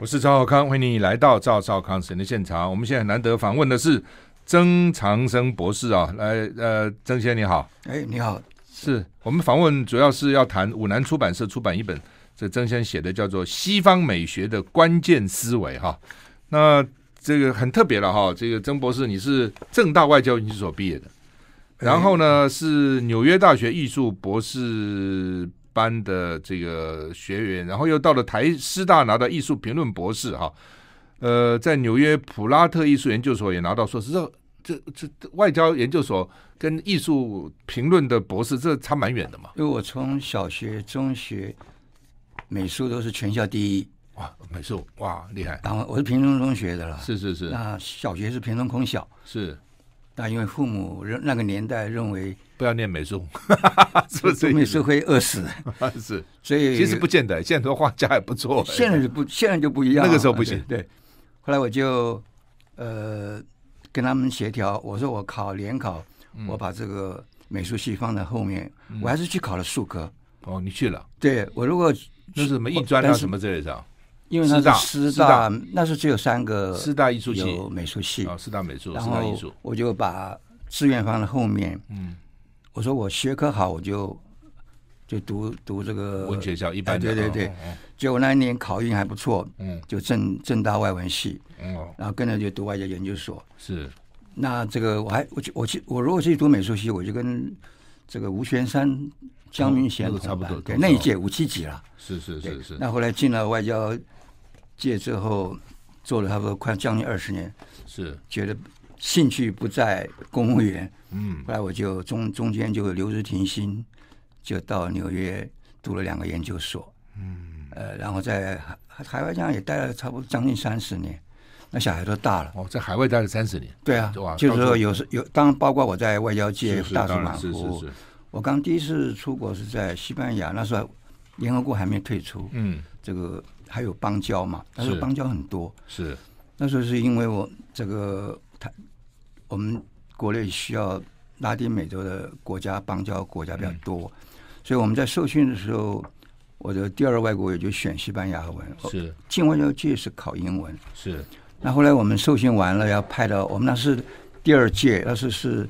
我是赵浩康，欢迎你来到赵少康神的现场。我们现在难得访问的是曾长生博士啊，来，呃，曾先生你好，哎，你好，是我们访问主要是要谈五南出版社出版一本，这曾先生写的叫做《西方美学的关键思维》哈。那这个很特别了哈，这个曾博士你是正大外交研究所毕业的，然后呢是纽约大学艺术博士。班的这个学员，然后又到了台师大拿到艺术评论博士哈，呃，在纽约普拉特艺术研究所也拿到硕士。这这这外交研究所跟艺术评论的博士，这差蛮远的嘛。因为我从小学、中学美术都是全校第一，哇，美术哇厉害。然后我是平中中学的了，是是是。那小学是平中空小，是。那因为父母认那个年代认为。不要念美术，是不是美术会饿死？是，所以其实不见得，现在很多画家也不错。现在就不，现在就不一样。那个时候不行。对，后来我就呃跟他们协调，我说我考联考，我把这个美术系放在后面，我还是去考了数科。哦，你去了？对，我如果那是什么艺专啊什么之类的？因为那是师大，那是只有三个师大艺术系有美术系啊，师大美术，然后我就把志愿放在后面。嗯。我说我学科好，我就就读读这个文学校一般的。对对对，结果那一年考运还不错，嗯，就正正大外文系，哦，然后跟着就读外交研究所。是，那这个我还我去我去我如果去读美术系，我就跟这个吴玄山、江明贤差不多，对，那一届五七级了。是是是是。那后来进了外交界之后，做了差不多快将近二十年，是。觉得。兴趣不在公务员，嗯，后来我就中中间就留职停薪，就到纽约读了两个研究所，嗯，呃，然后在海海外这样也待了差不多将近三十年，那小孩都大了，哦，在海外待了三十年，对啊，就是说有时有，当然包括我在外交界大出马服，我刚第一次出国是在西班牙，那时候联合国还没退出，嗯，这个还有邦交嘛，那时候邦交很多，是，那时候是因为我这个他。我们国内需要拉丁美洲的国家邦交国家比较多，嗯、所以我们在受训的时候，我的第二外国语就选西班牙文。是进外交界是考英文。是。那后来我们受训完了，要派到我们那是第二届，那是是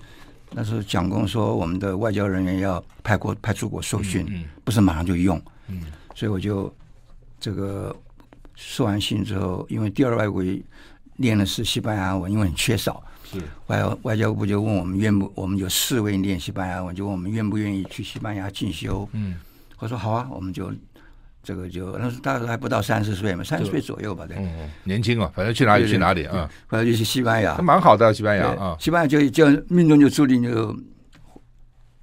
那是蒋公说我们的外交人员要派国派出国受训，嗯嗯、不是马上就用。嗯。所以我就这个受完训之后，因为第二外国语练的是西班牙文，因为很缺少。是。外外交部就问我们愿不，我们有四位练西班牙文，就问我们愿不愿意去西班牙进修。嗯，我说好啊，我们就这个就那时大概还不到三十岁嘛，三十岁左右吧，对，嗯，年轻啊，反正去哪里去哪里啊，反正就去西班牙，蛮好的西班牙啊，西班牙就就命中就注定就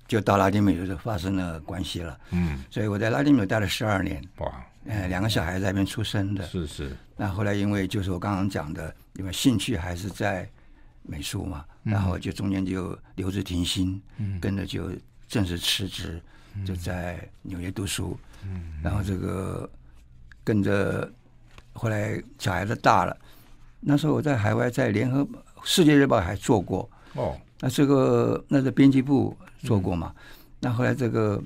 就到拉丁美洲就发生了关系了。嗯，所以我在拉丁美洲待了十二年，哇，呃，两个小孩在那边出生的，是是。那后来因为就是我刚刚讲的，因为兴趣还是在。美术嘛，然后就中间就留职停薪，嗯、跟着就正式辞职，嗯、就在纽约读书。嗯、然后这个跟着后来小孩子大了，那时候我在海外在联合世界日报还做过哦。那这个那个编辑部做过嘛？嗯、那后来这个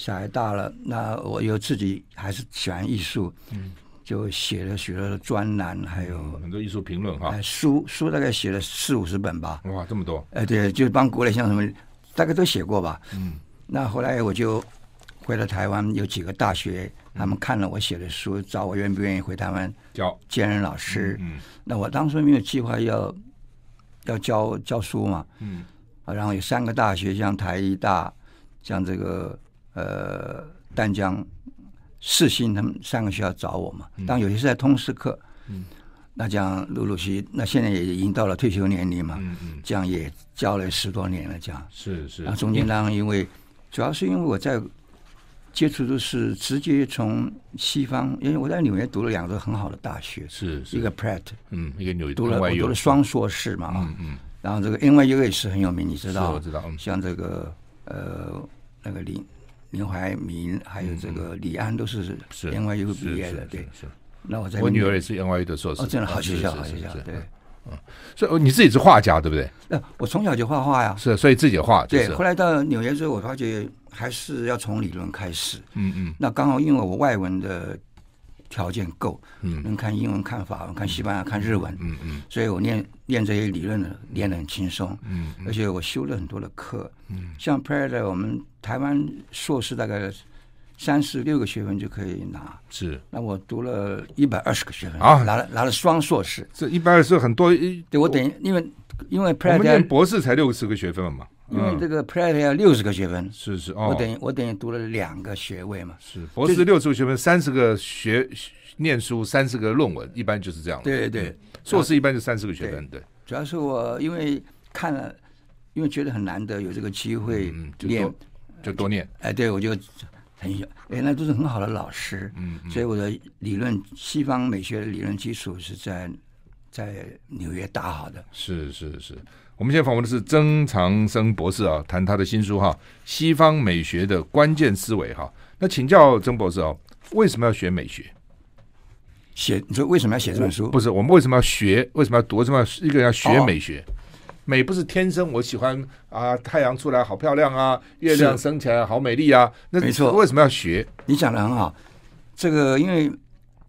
小孩大了，那我又自己还是喜欢艺术。嗯。就写了许多的专栏，还有很多艺术评论哈。书书大概写了四五十本吧。哇，这么多！哎，对，就是帮国内像什么，大概都写过吧。嗯。那后来我就回了台湾，有几个大学，他们看了我写的书，找我愿不愿意回台湾教兼任老师。嗯。那我当初没有计划要要教教书嘛。嗯。啊，然后有三个大学，像台艺大，像这个呃淡江。世新他们三个学校找我嘛，当然有些是在通识课，嗯，那这样陆陆续续，那现在也已经到了退休年龄嘛，嗯嗯，这样也教了十多年了，这样。是是。那中间当然因为，主要是因为我在接触都是直接从西方，因为我在纽约读了两个很好的大学，是是，一个 Pratt，嗯，一个纽约读了我读了双硕士嘛，嗯嗯，然后这个 NYU 也是很有名，你知道，我知道，像这个呃那个林。林怀民还有这个李安都是 NYU 毕业的，对。是。那我在我女儿也是 NYU 的硕士。哦，真的好学校，好学校，对。嗯，所以你自己是画家，对不对？那我从小就画画呀。是，所以自己画。对。后来到纽约之后，我发觉还是要从理论开始。嗯嗯。那刚好因为我外文的条件够，嗯，能看英文、看法文、看西班牙、看日文，嗯嗯，所以我练练这些理论的念得很轻松，嗯，而且我修了很多的课，嗯，像 Pratt 我们台湾硕士大概三十六个学分就可以拿，是，那我读了一百二十个学分啊，拿了拿了双硕士，这一百二十很多，对我等于因为因为们念博士才六十个学分嘛。因为这个 Pratt 要六十个学分，是是，哦、我等于我等于读了两个学位嘛。是博士六十个学分，三十个学念书，三十个论文，一般就是这样。对对对，嗯、硕士一般就三十个学分。对，对主要是我因为看了，因为觉得很难得有这个机会念，嗯、就，多就多念。哎，对我就很哎，那都是很好的老师。嗯，所以我的理论，西方美学的理论基础是在在纽约打好的。是是是。我们现在访问的是曾长生博士啊，谈他的新书哈，《西方美学的关键思维》哈。那请教曾博士哦，为什么要学美学？写你说为什么要写这本书？不是我们为什么要学？为什么要读？为什么要一个人要学美学？哦、美不是天生我喜欢啊，太阳出来好漂亮啊，月亮升起来好美丽啊。那没错，为什么要学？你讲的很好。这个因为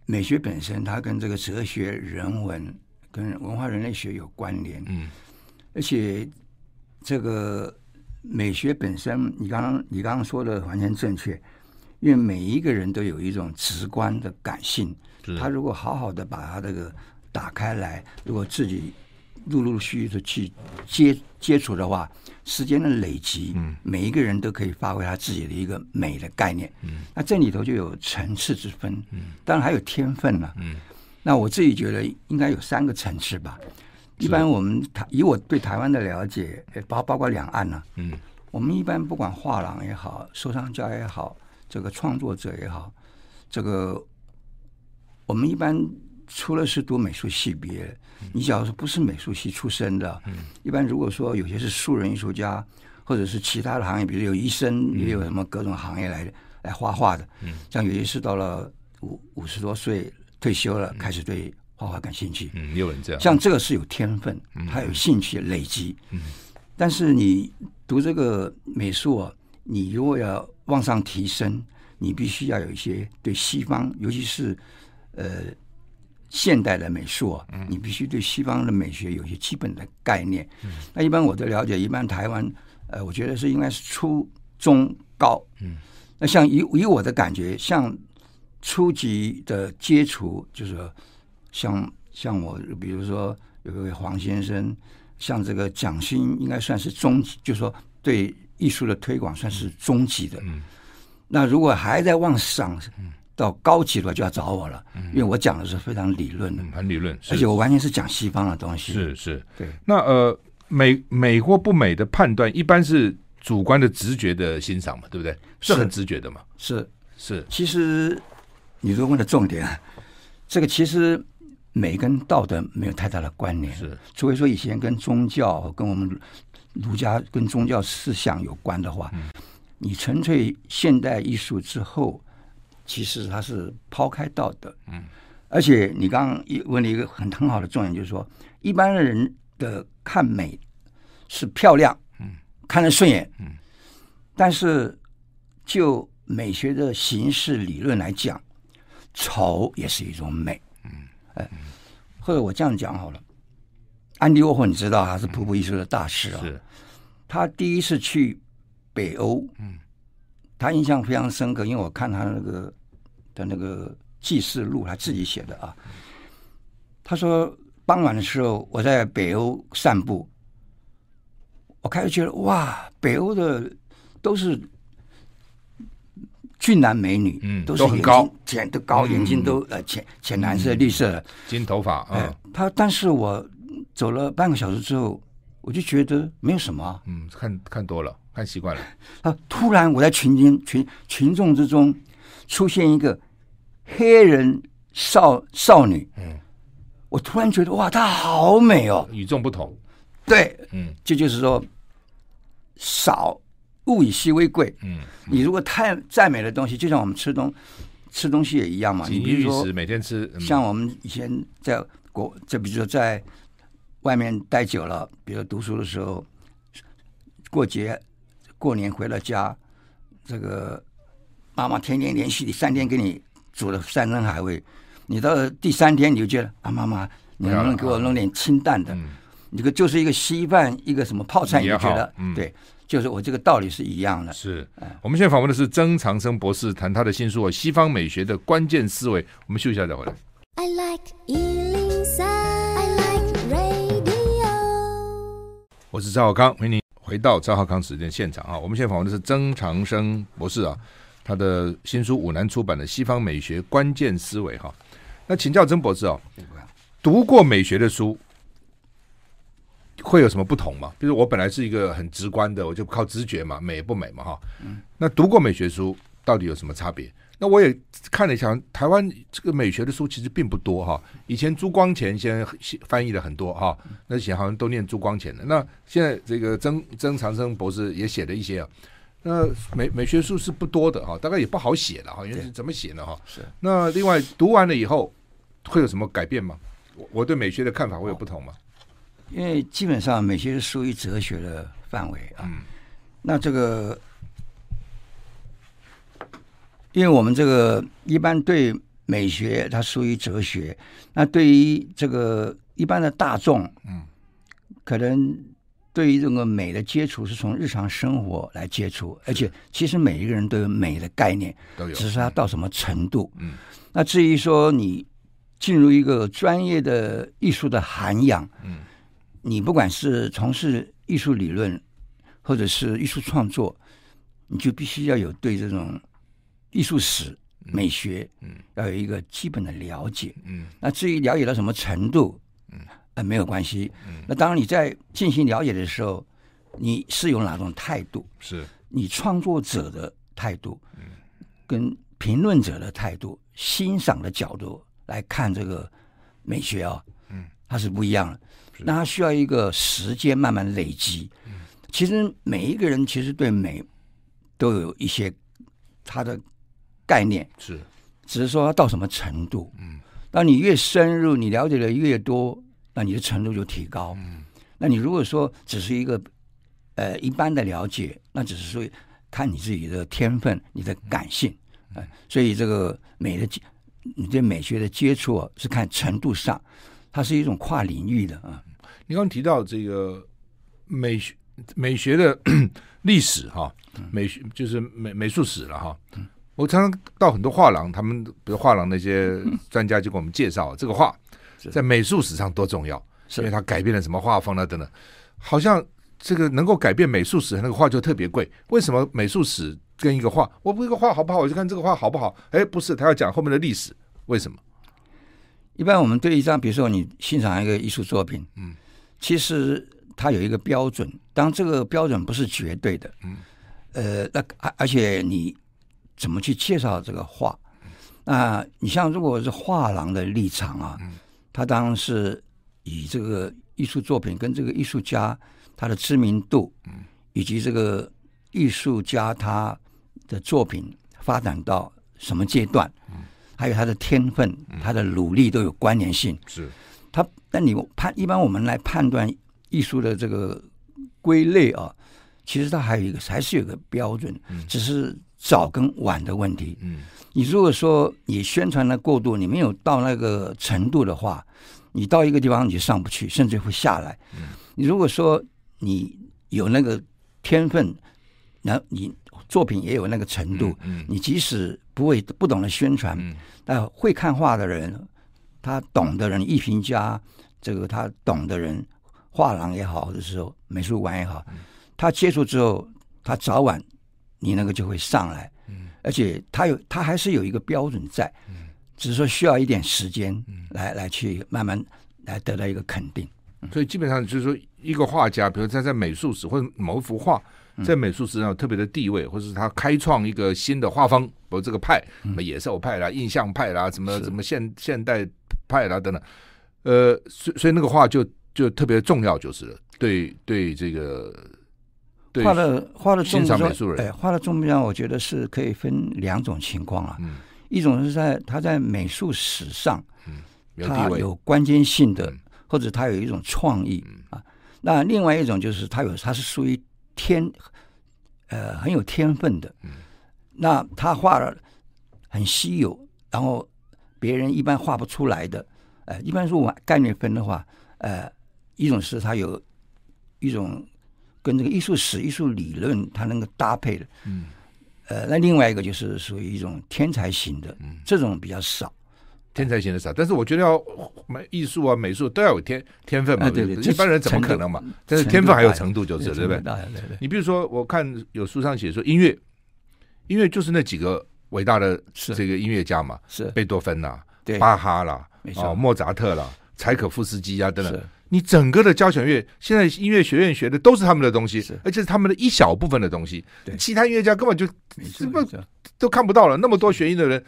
美学本身它跟这个哲学、人文跟文化人类学有关联。嗯。而且，这个美学本身，你刚刚你刚刚说的完全正确，因为每一个人都有一种直观的感性，他如果好好的把他这个打开来，如果自己陆陆续续的去接接触的话，时间的累积，嗯，每一个人都可以发挥他自己的一个美的概念，嗯，那这里头就有层次之分，嗯，当然还有天分了，嗯，那我自己觉得应该有三个层次吧。一般我们台以我对台湾的了解，包包括两岸呢、啊，嗯，我们一般不管画廊也好，收藏家也好，这个创作者也好，这个我们一般除了是读美术系毕业，嗯、你假如说不是美术系出身的，嗯，一般如果说有些是素人艺术家，或者是其他的行业，比如有医生，也有什么各种行业来来画画的，嗯，像有些是到了五五十多岁退休了，嗯、开始对。画画感兴趣，嗯，有人这样，像这个是有天分，他有兴趣累积，嗯，但是你读这个美术啊，你如果要往上提升，你必须要有一些对西方，尤其是呃现代的美术啊，你必须对西方的美学有一些基本的概念。嗯，那一般我的了解，一般台湾，呃，我觉得是应该是初中高，嗯，那像以以我的感觉，像初级的接触，就是说。像像我，比如说有个黄先生，像这个蒋欣，应该算是中级，就是说对艺术的推广算是中级的。嗯，那如果还在往上到高级的话，就要找我了，嗯、因为我讲的是非常理论的，嗯、很理论，而且我完全是讲西方的东西。是是，对。那呃，美美或不美的判断，一般是主观的直觉的欣赏嘛，对不对？是很直觉的嘛。是是，是其实你都问的重点，这个其实。美跟道德没有太大的关联，是。除非说以前跟宗教、跟我们儒家跟宗教思想有关的话，嗯、你纯粹现代艺术之后，其实它是抛开道德，嗯，而且你刚刚问了一个很很好的重点，就是说一般的人的看美是漂亮，嗯，看得顺眼，嗯，但是就美学的形式理论来讲，丑也是一种美。哎，或者我这样讲好了，安迪沃霍你知道他是瀑布艺术的大师啊，是他第一次去北欧，嗯，他印象非常深刻，因为我看他那个的那个记事录，他自己写的啊。他说傍晚的时候我在北欧散步，我开始觉得哇，北欧的都是。俊男美女，嗯，都是很高，浅都高，眼睛都呃浅浅蓝色、绿色的，金头发啊。他，但是我走了半个小时之后，我就觉得没有什么。嗯，看看多了，看习惯了。他，突然我在群群群群众之中出现一个黑人少少女，嗯，我突然觉得哇，她好美哦，与众不同。对，嗯，这就是说少。物以稀为贵，嗯，你如果太再美的东西，就像我们吃东吃东西也一样嘛。你比如说每天吃，像我们以前在国，就比如说在外面待久了，比如读书的时候，过节过年回了家，这个妈妈天天连续你三天给你煮了山珍海味，你到第三天你就觉得啊，妈妈，你能不能给我弄点清淡的？这个就是一个稀饭，一个什么泡菜，你觉得、嗯、对？就是我这个道理是一样的。是，我们现在访问的是曾长生博士，谈他的新书《西方美学的关键思维》。我们休息一下再回来。I like 103, I like radio。我是赵浩康，欢迎您回到赵浩康时间现场啊！我们现在访问的是曾长生博士啊，他的新书五南出版的《西方美学关键思维》哈。那请教曾博士啊，读过美学的书。会有什么不同吗？比如我本来是一个很直观的，我就靠直觉嘛，美不美嘛，哈。那读过美学书到底有什么差别？那我也看了一下，台湾这个美学的书其实并不多哈。以前朱光潜先翻译了很多哈，那以前好像都念朱光潜的。那现在这个曾曾长生博士也写了一些啊。那美美学书是不多的哈，大概也不好写了哈，因为怎么写呢哈？是。那另外读完了以后会有什么改变吗？我我对美学的看法会有不同吗？因为基本上美学是属于哲学的范围啊，嗯、那这个，因为我们这个一般对美学它属于哲学，那对于这个一般的大众，嗯，可能对于这个美的接触是从日常生活来接触，而且其实每一个人都有美的概念，都有，只是他到什么程度，嗯，那至于说你进入一个专业的艺术的涵养，嗯。你不管是从事艺术理论，或者是艺术创作，你就必须要有对这种艺术史、美学，嗯，要有一个基本的了解，嗯。那至于了解到什么程度，嗯，呃，没有关系，嗯。那当你在进行了解的时候，你是有哪种态度？是你创作者的态度，嗯，跟评论者的态度、欣赏的角度来看这个美学啊，嗯，它是不一样的。那它需要一个时间慢慢累积。其实每一个人其实对美都有一些他的概念，是，只是说他到什么程度。嗯，当你越深入，你了解的越多，那你的程度就提高。嗯，那你如果说只是一个呃一般的了解，那只是说看你自己的天分、你的感性。嗯，所以这个美的你对美学的接触是看程度上，它是一种跨领域的啊。你刚刚提到这个美学美学的 历史哈，美学就是美美术史了哈。我常常到很多画廊，他们比如画廊那些专家就给我们介绍，这个画在美术史上多重要，因为它改变了什么画风啊等等。好像这个能够改变美术史那个画就特别贵。为什么美术史跟一个画，我不一个画好不好，我就看这个画好不好？哎，不是，他要讲后面的历史，为什么？一般我们对一张，比如说你欣赏一个艺术作品，嗯。其实它有一个标准，当这个标准不是绝对的，嗯，呃，那而而且你怎么去介绍这个画？那你像如果是画廊的立场啊，他当然是以这个艺术作品跟这个艺术家他的知名度，以及这个艺术家他的作品发展到什么阶段，还有他的天分、他的努力都有关联性，是。他，那你判一般我们来判断艺术的这个归类啊，其实它还有一个还是有个标准，只是早跟晚的问题。嗯，你如果说你宣传的过度，你没有到那个程度的话，你到一个地方你就上不去，甚至会下来。嗯，你如果说你有那个天分，那你作品也有那个程度，嗯，你即使不会不懂得宣传，嗯但会看画的人。他懂的人，艺评家，这个他懂的人，画廊也好，或者是说美术馆也好，他接触之后，他早晚你那个就会上来，嗯，而且他有他还是有一个标准在，嗯，只是说需要一点时间来，嗯，来去慢慢来得到一个肯定。所以基本上就是说，一个画家，比如他在美术史或者某一幅画。在美术史上有特别的地位，或者是他开创一个新的画风，比如这个派，什么野兽派啦、印象派啦、什么什么现现代派啦等等，呃，所以所以那个画就就特别重要，就是了。对对，这个画的画的重要，哎，画的重要，我觉得是可以分两种情况啊。嗯，一种是在他在美术史上，嗯，他有关键性的，或者他有一种创意啊。那另外一种就是他有，他是属于。天，呃，很有天分的，那他画了很稀有，然后别人一般画不出来的，呃，一般说我概念分的话，呃，一种是它有一种跟这个艺术史、艺术理论它能够搭配的，嗯，呃，那另外一个就是属于一种天才型的，嗯，这种比较少。天才型的少，但是我觉得要美艺术啊、美术都要有天天分嘛。啊、对对，一般人怎么可能嘛？但是天分还有程度，就是对不对？对对对。你比如说，我看有书上写说，音乐，音乐就是那几个伟大的这个音乐家嘛，是贝多芬啦，对，巴哈啦，哦，莫扎特啦，柴可夫斯基啊等等。你整个的交响乐，现在音乐学院学的都是他们的东西，而且是他们的一小部分的东西。其他音乐家根本就什么都看不到了，那么多学音的人。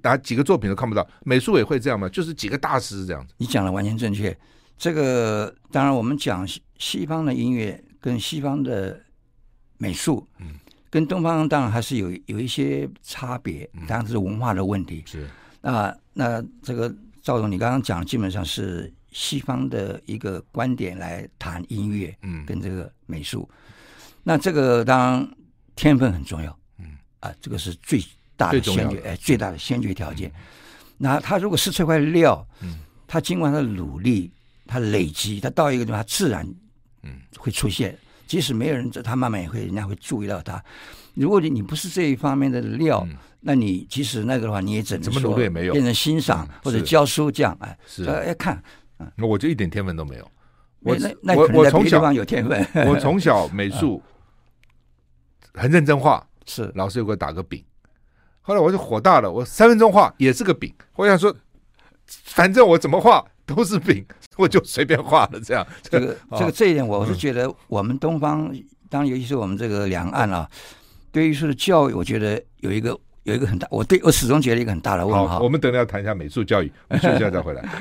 打几个作品都看不到，美术也会这样吗？就是几个大师这样子。你讲的完全正确。这个当然，我们讲西西方的音乐跟西方的美术，嗯，跟东方当然还是有有一些差别，当然是文化的问题。是。那那这个赵总，你刚刚讲基本上是西方的一个观点来谈音乐，嗯，跟这个美术。那这个当然天分很重要，嗯啊，这个是最。大的先决，哎，最大的先决条件。嗯、那他如果是这块料，嗯，他经过他的努力，他累积，他到一个地方，他自然，嗯，会出现。嗯、即使没有人，他慢慢也会，人家会注意到他。如果你你不是这一方面的料，嗯、那你即使那个的话，你也只能怎么努力也没有，变成欣赏、嗯、或者教书这样，哎，是。哎看，嗯，我就一点天分都没有。我那那可能在别的地方有天分。我从小美术很认真画，是。老师有给我打个饼。后来我就火大了，我三分钟画也是个饼，我想说，反正我怎么画都是饼，我就随便画了这样。这个 这个这一点，我是觉得我们东方，嗯、当然尤其是我们这个两岸啊，对于的教育，我觉得有一个有一个很大，我对我始终觉得一个很大的问号。好，我们等下要谈一下美术教育，我们休息一下再回来。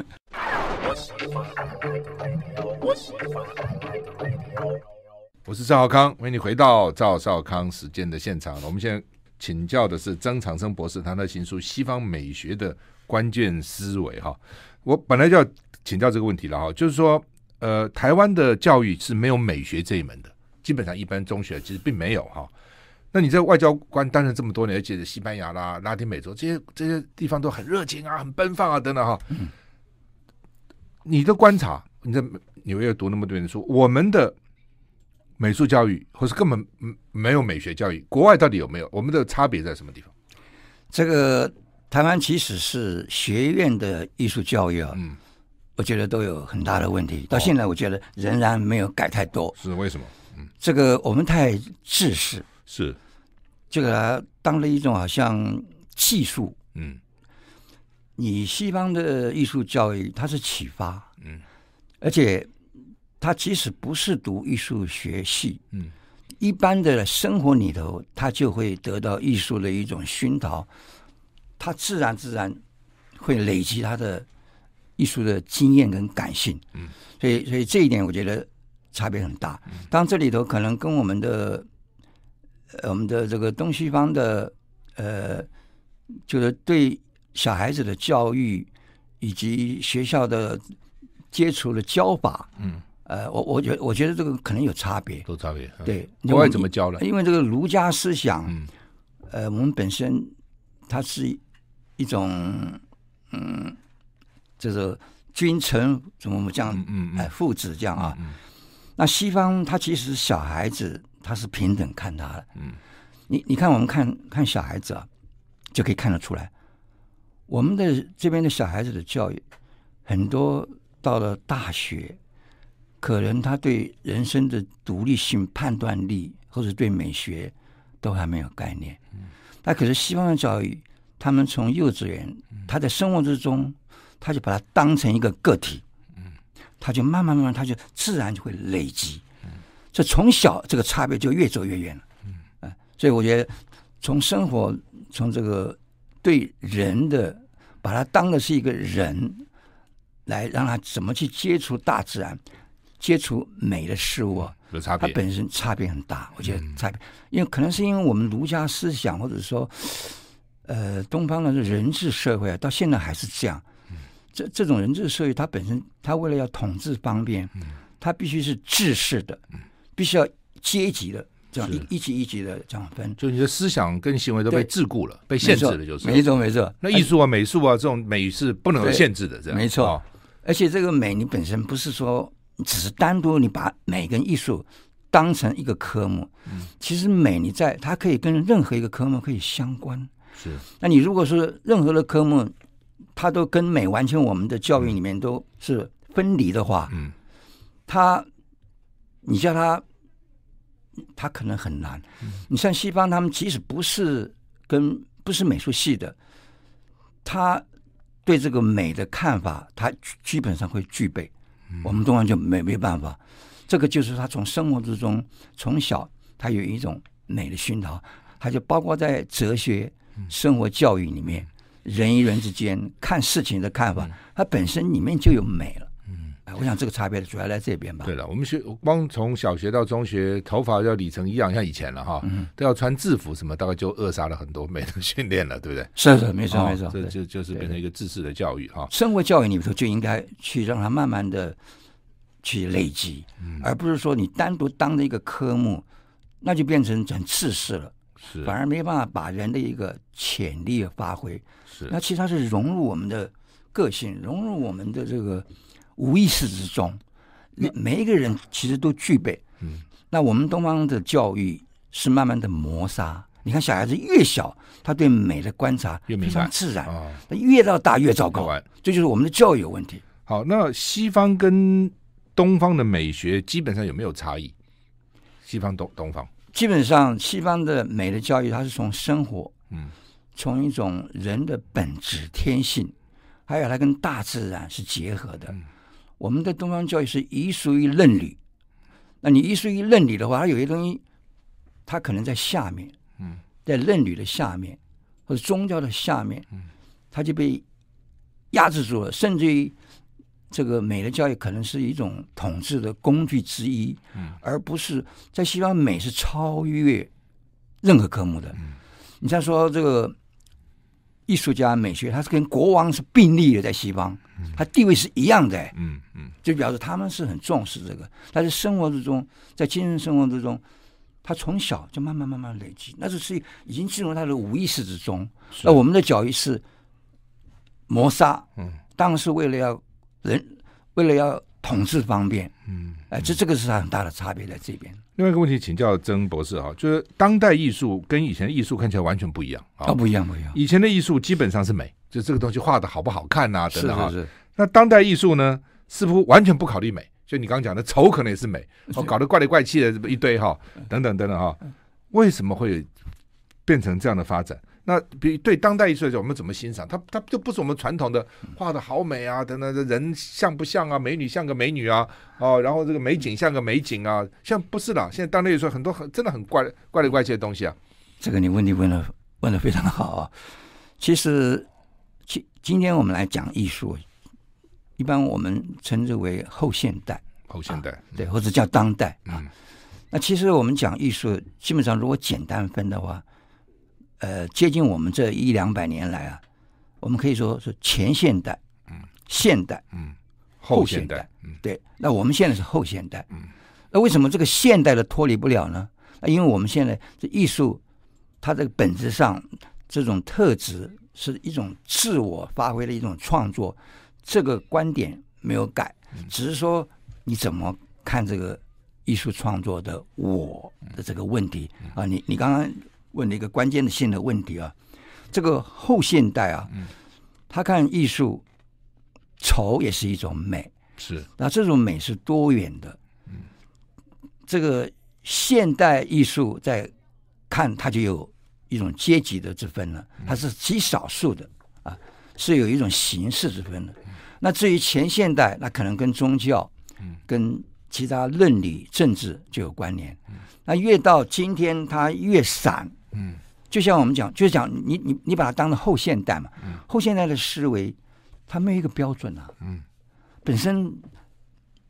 我是赵少康，欢迎你回到赵少康时间的现场。我们现在。请教的是曾长生博士，他的新书《西方美学的关键思维》哈，我本来就要请教这个问题了哈，就是说，呃，台湾的教育是没有美学这一门的，基本上一般中学其实并没有哈。那你在外交官担任这么多年，而且西班牙啦、拉丁美洲这些这些地方都很热情啊、很奔放啊等等哈。你的观察，你在纽约读那么多年书，我们的。美术教育，或是根本没有美学教育，国外到底有没有？我们的差别在什么地方？这个台湾其实是学院的艺术教育啊，嗯，我觉得都有很大的问题。到现在，我觉得仍然没有改太多。是为什么？嗯，这个我们太自私，是这个当了一种好像技术。嗯，你西方的艺术教育，它是启发，嗯，而且。他即使不是读艺术学系，嗯，一般的生活里头，他就会得到艺术的一种熏陶，他自然自然会累积他的艺术的经验跟感性，嗯，所以所以这一点我觉得差别很大。当这里头可能跟我们的我们的这个东西方的呃，就是对小孩子的教育以及学校的接触的教法，嗯。呃，我我觉我觉得这个可能有差别，有差别。对，国外怎么教呢？因为这个儒家思想，嗯、呃，我们本身它是一种，嗯，就是君臣怎么这样，哎、呃，父子这样啊。那西方他其实小孩子他是平等看他的，嗯，你你看我们看看小孩子啊，就可以看得出来，我们的这边的小孩子的教育，很多到了大学。可能他对人生的独立性、判断力，或者对美学都还没有概念。那可是西方的教育，他们从幼稚园，他在生活之中，他就把它当成一个个体，嗯他就慢慢慢慢，他就自然就会累积。嗯这从小这个差别就越走越远了。嗯，所以我觉得从生活，从这个对人的，把他当的是一个人，来让他怎么去接触大自然。接触美的事物，有差别，它本身差别很大。我觉得差别，因为可能是因为我们儒家思想，或者说，呃，东方的人治社会啊，到现在还是这样。这这种人治社会，它本身，它为了要统治方便，它必须是制式的，必须要阶级的，这样一一级一级的这样分，就你的思想跟行为都被桎梏了，被限制了，就是。没错没错。那艺术啊、美术啊这种美是不能限制的，这样没错。而且这个美，你本身不是说只是单独你把美跟艺术当成一个科目，嗯，其实美你在它可以跟任何一个科目可以相关。是，那你如果说任何的科目，它都跟美完全我们的教育里面都是分离的话，嗯，它你叫他。他可能很难。你像西方，他们即使不是跟不是美术系的，他对这个美的看法，他基本上会具备。我们东方就没没办法。这个就是他从生活之中，从小他有一种美的熏陶，他就包括在哲学、生活教育里面，人与人之间看事情的看法，它本身里面就有美了。嗯我想这个差别主要在这边吧。对了，我们学光从小学到中学，头发要理成一样，像以前了哈，嗯、都要穿制服什么，大概就扼杀了很多美的训练了，对不对？是是，没错、哦、没错，这就就是变成一个知识的教育哈。生活教育里头就应该去让它慢慢的去累积，嗯、而不是说你单独当的一个科目，那就变成很制式了，是反而没办法把人的一个潜力发挥。是，那其实它是融入我们的个性，融入我们的这个。无意识之中，每一个人其实都具备。嗯，那我们东方的教育是慢慢的磨砂。你看，小孩子越小，他对美的观察非常自然。啊，他越到大越糟糕。这就是我们的教育有问题。好，那西方跟东方的美学基本上有没有差异？西方、东东方，基本上西方的美的教育，它是从生活，嗯，从一种人的本质天性，还有它跟大自然是结合的。嗯我们的东方教育是依书于论理，那你依书于论理的话，它有些东西，它可能在下面，嗯，在论理的下面或者宗教的下面，嗯，它就被压制住了。甚至于这个美的教育可能是一种统治的工具之一，嗯，而不是在西方美是超越任何科目的。嗯，你像说这个。艺术家美学，他是跟国王是并立的，在西方，他地位是一样的，嗯嗯，就表示他们是很重视这个。但是生活之中，在精神生活之中，他从小就慢慢慢慢累积，那就是已经进入他的无意识之中。那我们的教育是磨砂，嗯，当然是为了要人，为了要统治方便，嗯，哎，这这个是他很大的差别在这边。另外一个问题，请教曾博士哈，就是当代艺术跟以前的艺术看起来完全不一样啊，不一样，不一样。以前的艺术基本上是美，就这个东西画的好不好看呐，等等哈。是是是。那当代艺术呢，似乎完全不考虑美，就你刚刚讲的丑可能也是美，哦，搞得怪里怪气的一堆哈，等等等等哈。为什么会变成这样的发展？那比对当代艺术来讲，我们怎么欣赏它？它就不是我们传统的画的好美啊，等等，人像不像啊？美女像个美女啊？哦，然后这个美景像个美景啊？像不是的，现在当代艺术很多很真的很怪怪里怪气的东西啊。这个你问题问的问的非常好啊。其实今今天我们来讲艺术，一般我们称之为后现代，后现代、啊、对，或者叫当代啊。嗯、那其实我们讲艺术，基本上如果简单分的话。呃，接近我们这一两百年来啊，我们可以说是前现代、嗯，现代、嗯，后现代，嗯，对。那我们现在是后现代，嗯，那为什么这个现代的脱离不了呢？那因为我们现在这艺术，它这个本质上这种特质是一种自我发挥的一种创作，这个观点没有改，只是说你怎么看这个艺术创作的我的这个问题啊？你你刚刚。问了一个关键的性的问题啊，这个后现代啊，嗯、他看艺术丑也是一种美，是。那这种美是多元的，嗯，这个现代艺术在看它就有一种阶级的之分了，它是极少数的啊，是有一种形式之分的。嗯、那至于前现代，那可能跟宗教，嗯，跟其他伦理政治就有关联。嗯、那越到今天，它越散。嗯，就像我们讲，就是讲你你你把它当成后现代嘛，嗯、后现代的思维，它没有一个标准啊。嗯，本身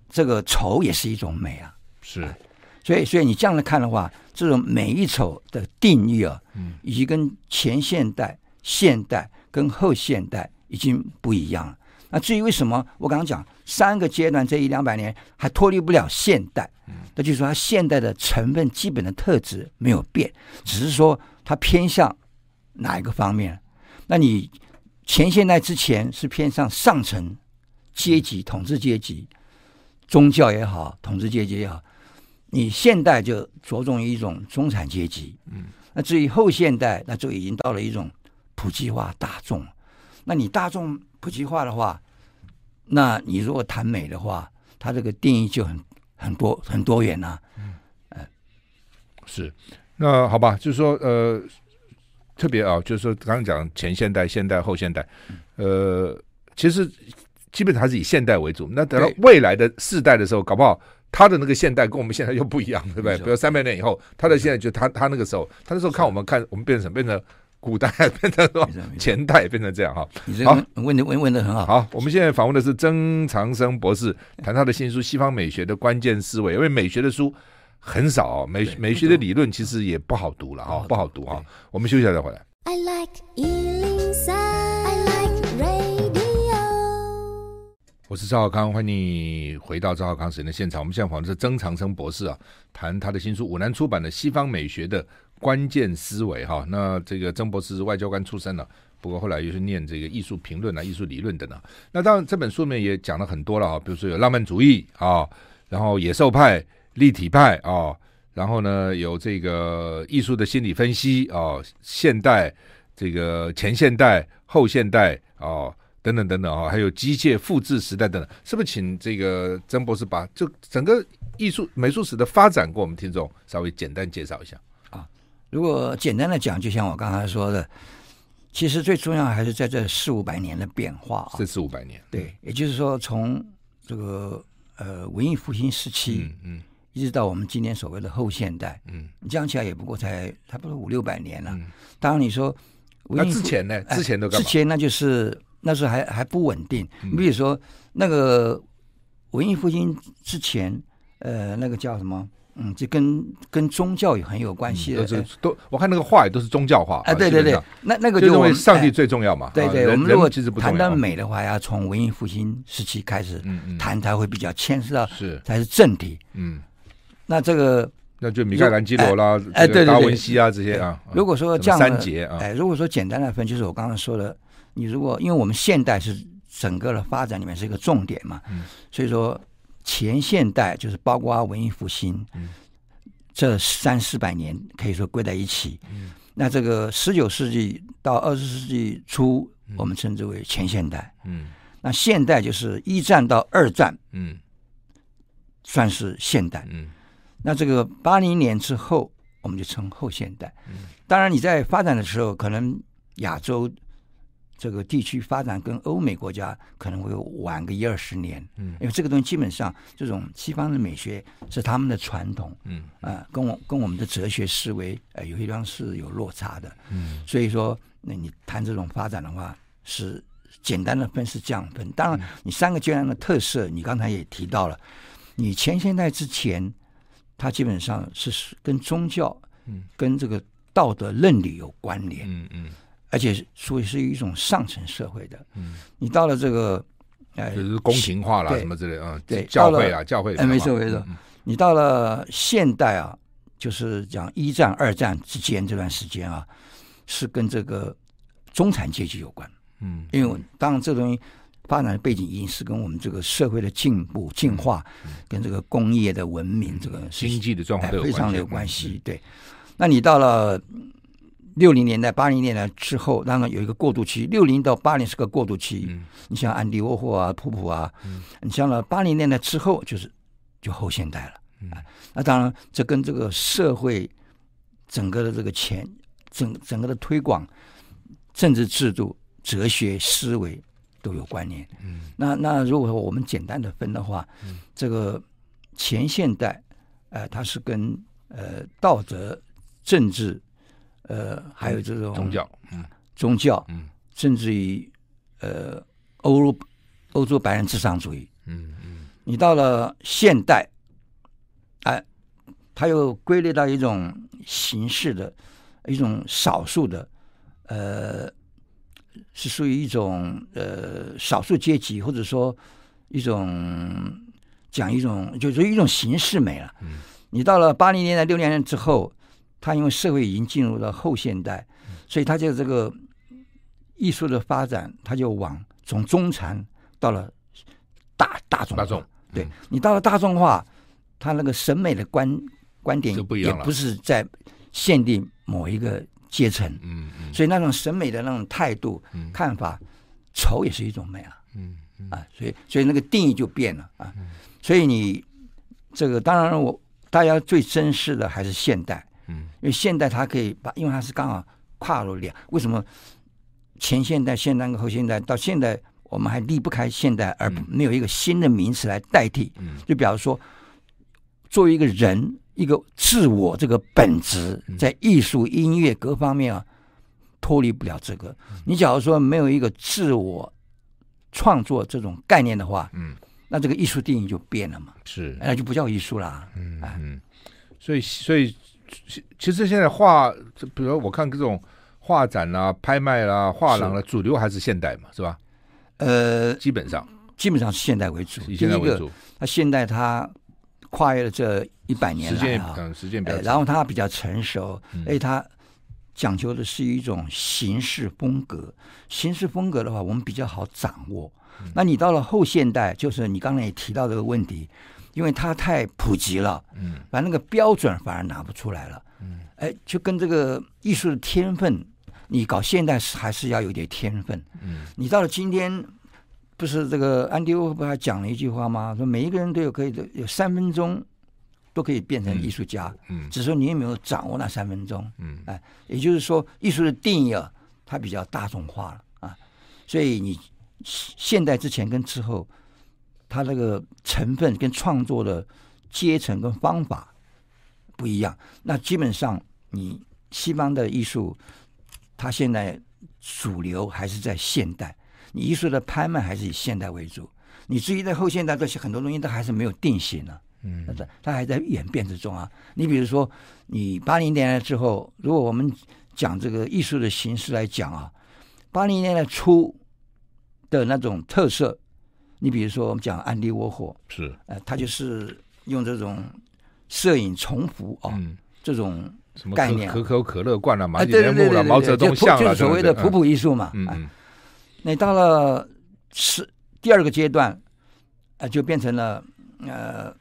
这个丑也是一种美啊。是，啊、所以所以你这样来看的话，这种美与丑的定义啊，嗯，以及跟前现代、现代跟后现代已经不一样了。那至于为什么我刚刚讲三个阶段这一两百年还脱离不了现代，那就是说它现代的成分基本的特质没有变，只是说它偏向哪一个方面。那你前现代之前是偏向上层阶级统治阶级，宗教也好，统治阶级也好。你现代就着重于一种中产阶级，嗯，那至于后现代，那就已经到了一种普及化大众。那你大众普及化的话，那你如果谈美的话，它这个定义就很很多很多元呐、啊。嗯，呃，是，那好吧，就是说，呃，特别啊，就是说，刚刚讲前现代、现代、后现代，呃，其实基本上还是以现代为主。那等到未来的世代的时候，搞不好。他的那个现代跟我们现在又不一样，对不对？比如三百年以后，他的现在就他他那个时候，他那时候看我们看我们变成什么？变成古代，变成什么？前代变成这样哈。好，问的问问的很好。好，我们现在访问的是曾长生博士，谈他的新书《西方美学的关键思维》。因为美学的书很少，美美学的理论其实也不好读了哈，不好读哈。我们休息一下再回来。I like 一零三，I like radio 我是赵浩康，欢迎你回到赵浩康时间的现场。我们现在访问的是曾长生博士啊，谈他的新书《五南出版的西方美学的关键思维》哈。那这个曾博士是外交官出身了，不过后来又是念这个艺术评论啊、艺术理论等等。那当然这本书里面也讲了很多了啊，比如说有浪漫主义啊，然后野兽派、立体派啊，然后呢有这个艺术的心理分析啊，现代、这个前现代、后现代啊。等等等等啊，还有机械复制时代等等，是不是请这个曾博士把就整个艺术美术史的发展，给我们听众稍微简单介绍一下？如果简单的讲，就像我刚才说的，其实最重要还是在这四五百年的变化啊。这四五百年，对，也就是说从这个呃文艺复兴时期，嗯，嗯，一直到我们今天所谓的后现代，嗯，你讲起来也不过才差不多五六百年了。嗯，当然你说那之前呢？之前都干嘛？之前那就是。那时候还还不稳定，你比如说那个文艺复兴之前，呃，那个叫什么？嗯，这跟跟宗教也很有关系的。都都，我看那个画也都是宗教画。哎，对对对，那那个就认为上帝最重要嘛。对对，我们如果谈到美的话，要从文艺复兴时期开始谈才会比较牵涉到，是才是正题。嗯，那这个那就米开朗基罗啦，哎，对对达文西啊这些啊。如果说这样三节啊，哎，如果说简单的分，就是我刚刚说的。你如果因为我们现代是整个的发展里面是一个重点嘛，嗯、所以说前现代就是包括文艺复兴，嗯、这三四百年可以说归在一起。嗯、那这个十九世纪到二十世纪初，嗯、我们称之为前现代。嗯、那现代就是一战到二战，嗯、算是现代。嗯、那这个八零年之后，我们就称后现代。嗯、当然你在发展的时候，可能亚洲。这个地区发展跟欧美国家可能会晚个一二十年，嗯，因为这个东西基本上这种西方的美学是他们的传统，嗯。啊、呃，跟我跟我们的哲学思维呃有些地方是有落差的，嗯，所以说那你谈这种发展的话，是简单的分是这样分。当然，你三个阶段的特色，你刚才也提到了，你前现代之前，它基本上是跟宗教，嗯，跟这个道德伦理有关联，嗯嗯。而且属于是一种上层社会的，嗯，你到了这个，呃，就是宫廷化啦，什么之类啊，对，教会啊，教会，哎，没错没错。你到了现代啊，就是讲一战、二战之间这段时间啊，是跟这个中产阶级有关，嗯，因为当然这东西发展的背景已经是跟我们这个社会的进步、进化，跟这个工业的文明这个经济的状况非常有关系。对，那你到了。六零年代、八零年代之后，当然有一个过渡期。六零到八零是个过渡期。嗯、你像安迪沃霍啊、普普啊，嗯、你像了八零年代之后，就是就后现代了。嗯、那当然，这跟这个社会整个的这个前整整个的推广、政治制度、哲学思维都有关联。嗯、那那如果说我们简单的分的话，嗯、这个前现代，呃，它是跟呃道德、政治。呃，还有这种宗教，嗯，宗教，嗯，甚至于呃，欧欧欧洲白人至上主义，嗯嗯，你到了现代，哎，它又归类到一种形式的一种少数的呃是属于一种呃少数阶级，或者说一种讲一种就是一种形式美了。嗯，你到了八零年代、六零年代之后，他因为社会已经进入了后现代，所以他就这个艺术的发展，他就往从中产到了大大众。大众，对，你到了大众化，他那个审美的观观点也不是在限定某一个。阶层，嗯嗯，所以那种审美的那种态度、嗯、看法，丑也是一种美啊，嗯，嗯。啊，所以所以那个定义就变了啊，嗯、所以你这个当然我大家最珍视的还是现代，嗯，因为现代它可以把，因为它是刚好跨入两，为什么前现代、现代跟后现代到现在我们还离不开现代，而没有一个新的名词来代替，嗯，就比方说作为一个人。一个自我这个本质，在艺术、音乐各方面啊，脱离不了这个。你假如说没有一个自我创作这种概念的话，嗯，那这个艺术定义就变了嘛，是，那就不叫艺术啦。嗯嗯，所以所以其实现在画，比如我看各种画展啦、啊、拍卖啦、啊、画廊啊主流还是现代嘛，是吧？呃，基本上基本上是现代为主，以现代为主。那现代它。跨越了这一百年来啊，时间比较长，然后它比较成熟，而且，它讲究的是一种形式风格。形式风格的话，我们比较好掌握。那你到了后现代，就是你刚才也提到这个问题，因为它太普及了，嗯，把那个标准反而拿不出来了，嗯，哎，就跟这个艺术的天分，你搞现代是还是要有点天分，嗯，你到了今天。不是这个安迪沃不还讲了一句话吗？说每一个人都有可以的，有三分钟都可以变成艺术家，嗯，只是说你有没有掌握那三分钟，嗯，哎，也就是说艺术的定义啊，它比较大众化了啊，所以你现代之前跟之后，它那个成分跟创作的阶层跟方法不一样，那基本上你西方的艺术，它现在主流还是在现代。你艺术的拍卖还是以现代为主，你至于在后现代这些很多东西都还是没有定型呢，嗯，它还在演变之中啊。你比如说，你八零年代之后，如果我们讲这个艺术的形式来讲啊，八零年代初的那种特色，你比如说我们讲安迪沃霍，是，呃，他就是用这种摄影重复啊，嗯、这种概念，可口可乐灌了、啊，马蒂莲梦了，毛泽东像了，就是所谓的普普艺术嘛，嗯。嗯。那到了是第二个阶段，呃，就变成了呃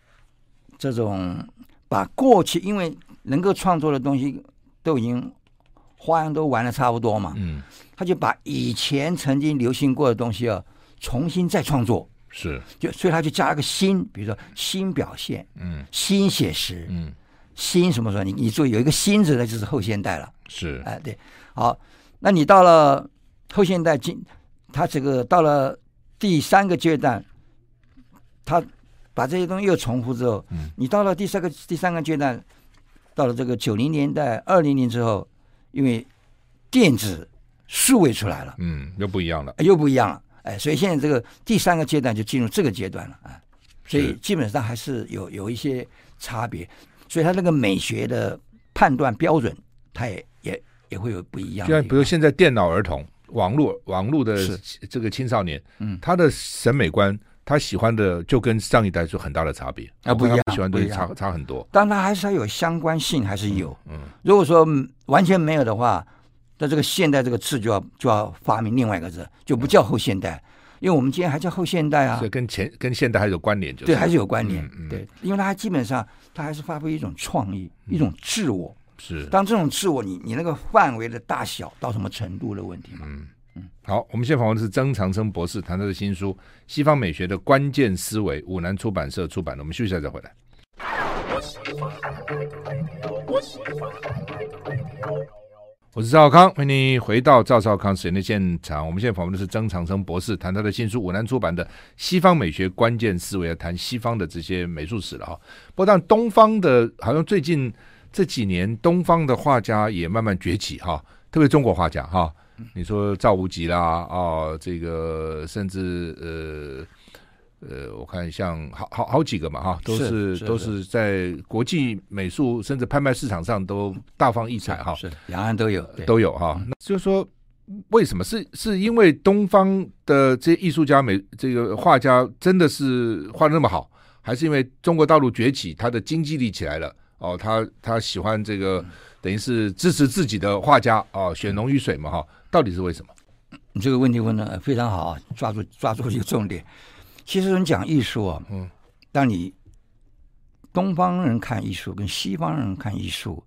这种把过去因为能够创作的东西都已经花样都玩的差不多嘛，嗯，他就把以前曾经流行过的东西啊重新再创作，是，就所以他就加了个新，比如说新表现，嗯，新写实，嗯，新什么什么，你你注意有一个新字，那就是后现代了，是，哎、呃，对，好，那你到了后现代今。他这个到了第三个阶段，他把这些东西又重复之后，嗯，你到了第三个第三个阶段，到了这个九零年代、二零年之后，因为电子数位出来了，嗯，又不一样了，又不一样了，哎，所以现在这个第三个阶段就进入这个阶段了啊，所以基本上还是有有一些差别，所以他那个美学的判断标准，他也也也会有不一样。就比如现在电脑儿童。网络网络的这个青少年，嗯，他的审美观，他喜欢的就跟上一代是很大的差别啊，不一样，喜欢的差差很多。但他还是要有相关性，还是有。嗯，如果说完全没有的话，那这个现代这个字就要就要发明另外一个字，就不叫后现代，因为我们今天还叫后现代啊。所以跟前跟现代还有关联，就对，还是有关联。对，因为它基本上它还是发挥一种创意，一种自我。是，当这种自我，你你那个范围的大小到什么程度的问题嘛？嗯嗯，好，我们现在访问的是曾长生博士，谈他的新书《西方美学的关键思维》，五南出版社出版的。我们休息一下再回来。我是赵康，欢迎你回到赵少康时间的现场。我们现在访问的是曾长生博士，谈他的新书《五南出版的西方美学关键思维》，要谈西方的这些美术史了哈。不，但东方的，好像最近。这几年，东方的画家也慢慢崛起哈，特别中国画家哈。你说赵无极啦，啊，这个甚至呃呃，我看像好好好几个嘛哈，都是，是都是在国际美术甚至拍卖市场上都大放异彩哈。是，两岸都有都有哈。那就是说，为什么？是是因为东方的这些艺术家、美这个画家真的是画的那么好，还是因为中国大陆崛起，他的经济力起来了？哦，他他喜欢这个，等于是支持自己的画家哦，血浓于水嘛，哈，到底是为什么？你这个问题问的非常好，抓住抓住一个重点。其实你讲艺术啊，嗯，当你东方人看艺术跟西方人看艺术，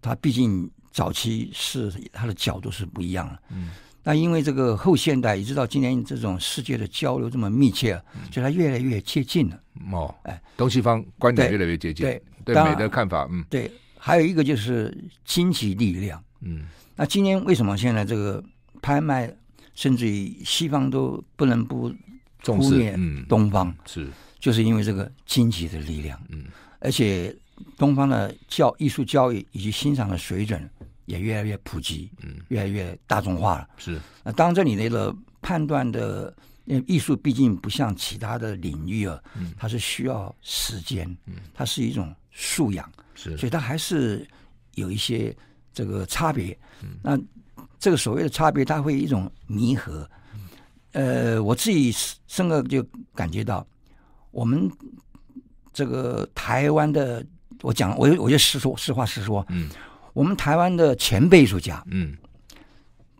他毕竟早期是他的角度是不一样的，嗯，那因为这个后现代一直到今天这种世界的交流这么密切，就它越来越接近了。哦，哎，东西方观点越来越接近，对对美的看法，嗯，对，还有一个就是经济力量，嗯，那今天为什么现在这个拍卖，甚至于西方都不能不忽略东方，是，就是因为这个经济的力量，嗯，而且东方的教艺术教育以及欣赏的水准也越来越普及，嗯，越来越大众化了，是。那当这里那个判断的，因为艺术毕竟不像其他的领域啊，嗯，它是需要时间，嗯，它是一种素养，是，所以它还是有一些这个差别，嗯，那这个所谓的差别，它会一种弥合。呃，我自己深刻就感觉到，我们这个台湾的，我讲，我我就实说实话实说，嗯，我们台湾的前辈艺术家，嗯，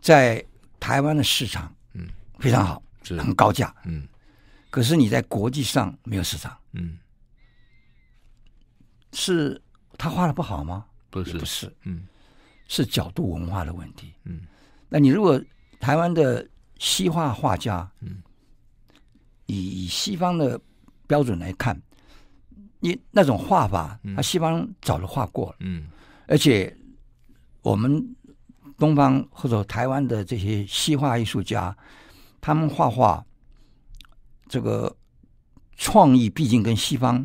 在台湾的市场，嗯，非常好，是。很高价，嗯，可是你在国际上没有市场，嗯，是他画的不好吗？不是，不是，嗯，是角度文化的问题，嗯，那你如果台湾的。西画画家，嗯，以以西方的标准来看，你那种画法，他西方早就画过了，嗯，而且我们东方或者台湾的这些西画艺术家，他们画画这个创意毕竟跟西方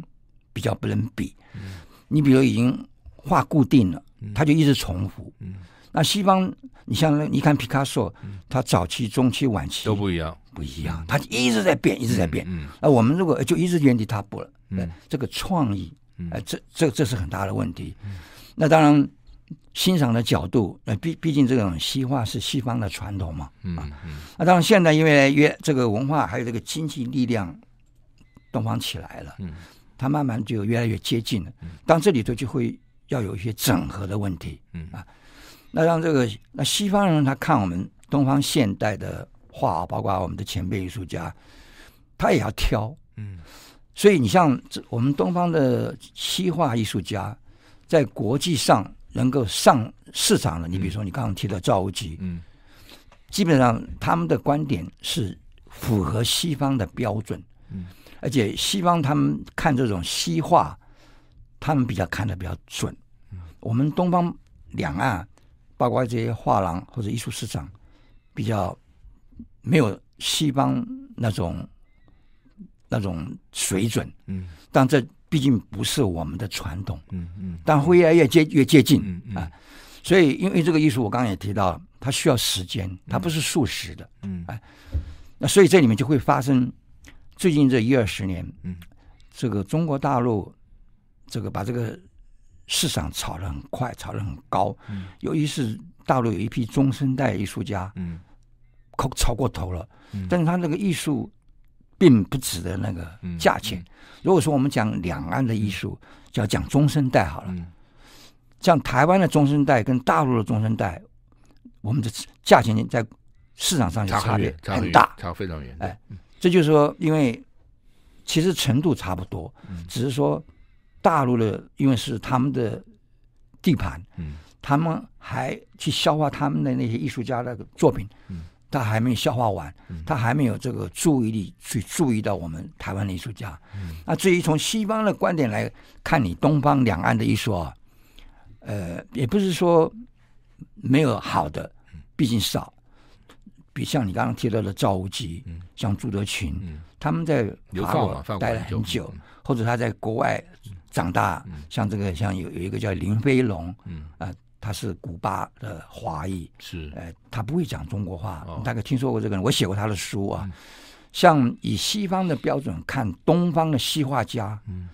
比较不能比，嗯，你比如已经画固定了，他就一直重复，嗯。那西方，你像你看皮卡索，他早期、中期、晚期都不一样，不一样，他一直在变，一直在变。嗯那我们如果就一直原地踏步了，嗯，这个创意，哎，这这这是很大的问题。那当然，欣赏的角度，那毕毕竟这种西化是西方的传统嘛，嗯嗯。那当然，现在因为越这个文化还有这个经济力量，东方起来了，嗯，它慢慢就越来越接近了。当这里头就会要有一些整合的问题，嗯啊。那让这个那西方人他看我们东方现代的画，包括我们的前辈艺术家，他也要挑，嗯，所以你像这我们东方的西画艺术家，在国际上能够上市场的，你比如说你刚刚提到赵无极，嗯，基本上他们的观点是符合西方的标准，嗯，而且西方他们看这种西画，他们比较看的比较准，嗯，我们东方两岸。包括这些画廊或者艺术市场，比较没有西方那种那种水准，嗯，但这毕竟不是我们的传统，嗯嗯，但会越来越接越接近，嗯嗯啊，所以因为这个艺术，我刚刚也提到了，它需要时间，它不是速食的，嗯，哎，那所以这里面就会发生最近这一二十年，嗯，这个中国大陆这个把这个。市场炒得很快，炒得很高。嗯，由于是大陆有一批中生代艺术家，嗯，炒炒过头了。嗯，但是他那个艺术并不值得那个价钱。嗯嗯、如果说我们讲两岸的艺术，就要讲中生代好了。嗯，像台湾的中生代跟大陆的中生代，我们的价钱在市场上就差别很大，差非常远。哎，这就是说，因为其实程度差不多，嗯、只是说。大陆的，因为是他们的地盘，嗯，他们还去消化他们的那些艺术家的作品，嗯，他还没有消化完，嗯，他还没有这个注意力去注意到我们台湾的艺术家，嗯，那至于从西方的观点来看，你东方两岸的艺术啊，呃，也不是说没有好的，毕竟少，比像你刚刚提到的赵无极，嗯，像朱德群，嗯，他们在法国待了很久，或者他在国外。长大，像这个，像有有一个叫林飞龙，嗯，啊，他是古巴的华裔，是，呃，他不会讲中国话，大概听说过这个人，我写过他的书啊。像以西方的标准看东方的西画家，嗯，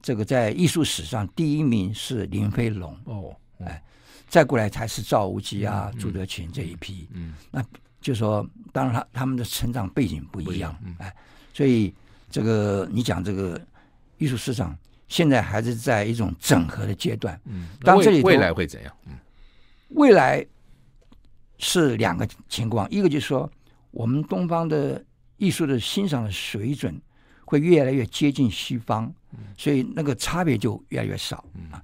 这个在艺术史上第一名是林飞龙，哦，哎，再过来才是赵无极啊、朱德群这一批。嗯，那就说，当然他他们的成长背景不一样，哎，所以这个你讲这个艺术市场现在还是在一种整合的阶段。嗯，当这里未来会怎样？嗯，未来是两个情况，一个就是说我们东方的艺术的欣赏的水准。会越来越接近西方，所以那个差别就越来越少啊。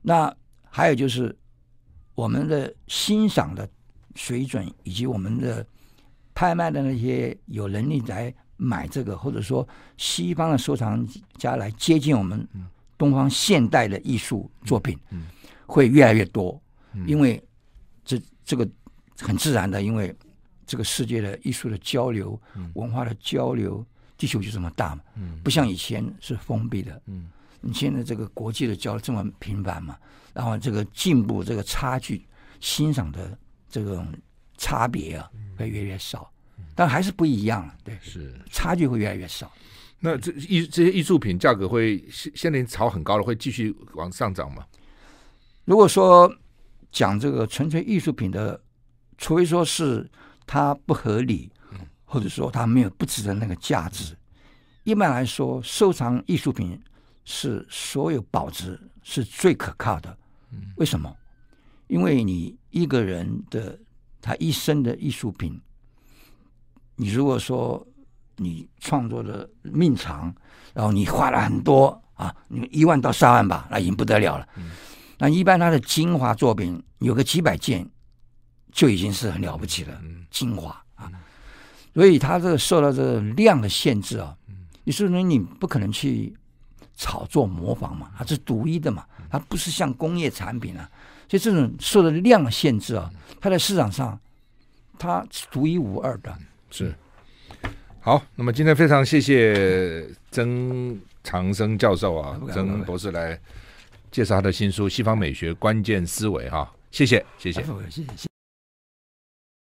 那还有就是我们的欣赏的水准，以及我们的拍卖的那些有能力来买这个，或者说西方的收藏家来接近我们东方现代的艺术作品，会越来越多。因为这这个很自然的，因为这个世界的艺术的交流，文化的交流。地球就这么大嘛，不像以前是封闭的。嗯，你现在这个国际的交流这么频繁嘛，然后这个进步、这个差距、欣赏的这种差别啊，会越来越少，但还是不一样了。对，是差距会越来越少。那这艺这些艺术品价格会现现在炒很高了，会继续往上涨吗？如果说讲这个纯粹艺术品的，除非说是它不合理。或者说它没有不值得那个价值。一般来说，收藏艺术品是所有保值是最可靠的。为什么？因为你一个人的他一生的艺术品，你如果说你创作的命长，然后你花了很多啊，你一万到三万吧，那已经不得了了。那一般他的精华作品有个几百件，就已经是很了不起了。精华啊。所以他这个受到这个量的限制啊，你说你不可能去炒作模仿嘛，它是独一的嘛，它不是像工业产品啊，所以这种受的量的限制啊，它在市场上它是独一无二的。是。好，那么今天非常谢谢曾长生教授啊，曾博士来介绍他的新书《西方美学关键思维》哈，谢谢，谢谢，谢谢。